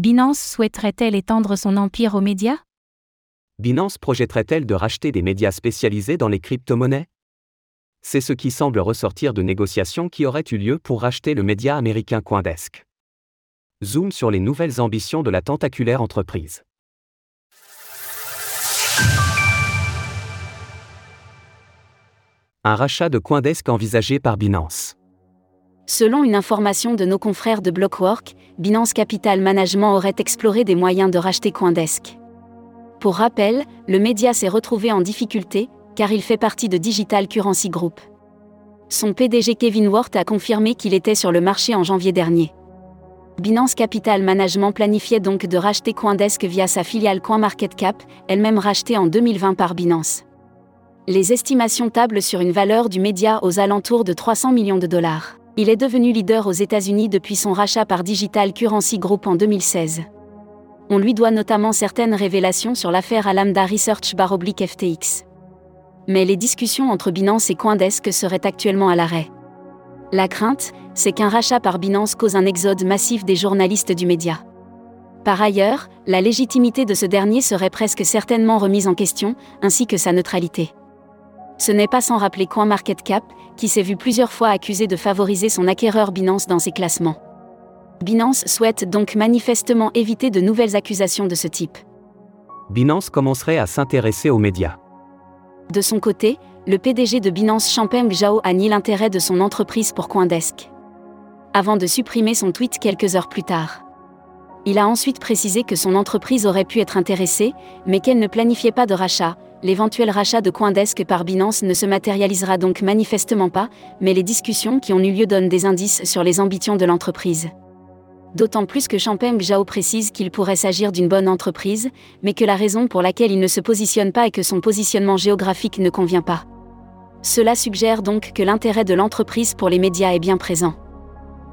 Binance souhaiterait-elle étendre son empire aux médias? Binance projetterait-elle de racheter des médias spécialisés dans les crypto-monnaies? C'est ce qui semble ressortir de négociations qui auraient eu lieu pour racheter le média américain Coindesk. Zoom sur les nouvelles ambitions de la tentaculaire entreprise. Un rachat de Coindesk envisagé par Binance. Selon une information de nos confrères de Blockwork, Binance Capital Management aurait exploré des moyens de racheter Coindesk. Pour rappel, le média s'est retrouvé en difficulté, car il fait partie de Digital Currency Group. Son PDG Kevin Ward a confirmé qu'il était sur le marché en janvier dernier. Binance Capital Management planifiait donc de racheter Coindesk via sa filiale CoinMarketCap, elle-même rachetée en 2020 par Binance. Les estimations tablent sur une valeur du média aux alentours de 300 millions de dollars. Il est devenu leader aux États-Unis depuis son rachat par Digital Currency Group en 2016. On lui doit notamment certaines révélations sur l'affaire Alamda Research Baroblique FTX. Mais les discussions entre Binance et Coindesk seraient actuellement à l'arrêt. La crainte, c'est qu'un rachat par Binance cause un exode massif des journalistes du média. Par ailleurs, la légitimité de ce dernier serait presque certainement remise en question, ainsi que sa neutralité. Ce n'est pas sans rappeler CoinMarketCap, qui s'est vu plusieurs fois accusé de favoriser son acquéreur Binance dans ses classements. Binance souhaite donc manifestement éviter de nouvelles accusations de ce type. Binance commencerait à s'intéresser aux médias. De son côté, le PDG de Binance Champeng Zhao a nié l'intérêt de son entreprise pour Coindesk. Avant de supprimer son tweet quelques heures plus tard. Il a ensuite précisé que son entreprise aurait pu être intéressée, mais qu'elle ne planifiait pas de rachat, l'éventuel rachat de Coindesk par Binance ne se matérialisera donc manifestement pas, mais les discussions qui ont eu lieu donnent des indices sur les ambitions de l'entreprise. D'autant plus que Champeng Zhao précise qu'il pourrait s'agir d'une bonne entreprise, mais que la raison pour laquelle il ne se positionne pas est que son positionnement géographique ne convient pas. Cela suggère donc que l'intérêt de l'entreprise pour les médias est bien présent.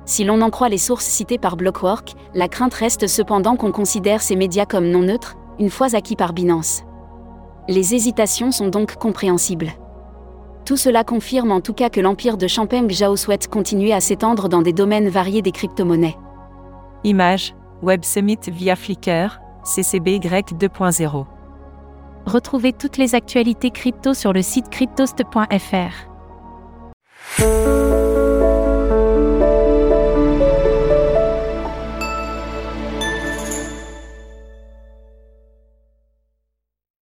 Si l'on en croit les sources citées par Blockwork, la crainte reste cependant qu'on considère ces médias comme non neutres, une fois acquis par Binance. Les hésitations sont donc compréhensibles. Tout cela confirme en tout cas que l'empire de Champeng Zhao souhaite continuer à s'étendre dans des domaines variés des crypto-monnaies. Image, Web Summit via Flickr, CCBY 2.0. Retrouvez toutes les actualités crypto sur le site cryptost.fr.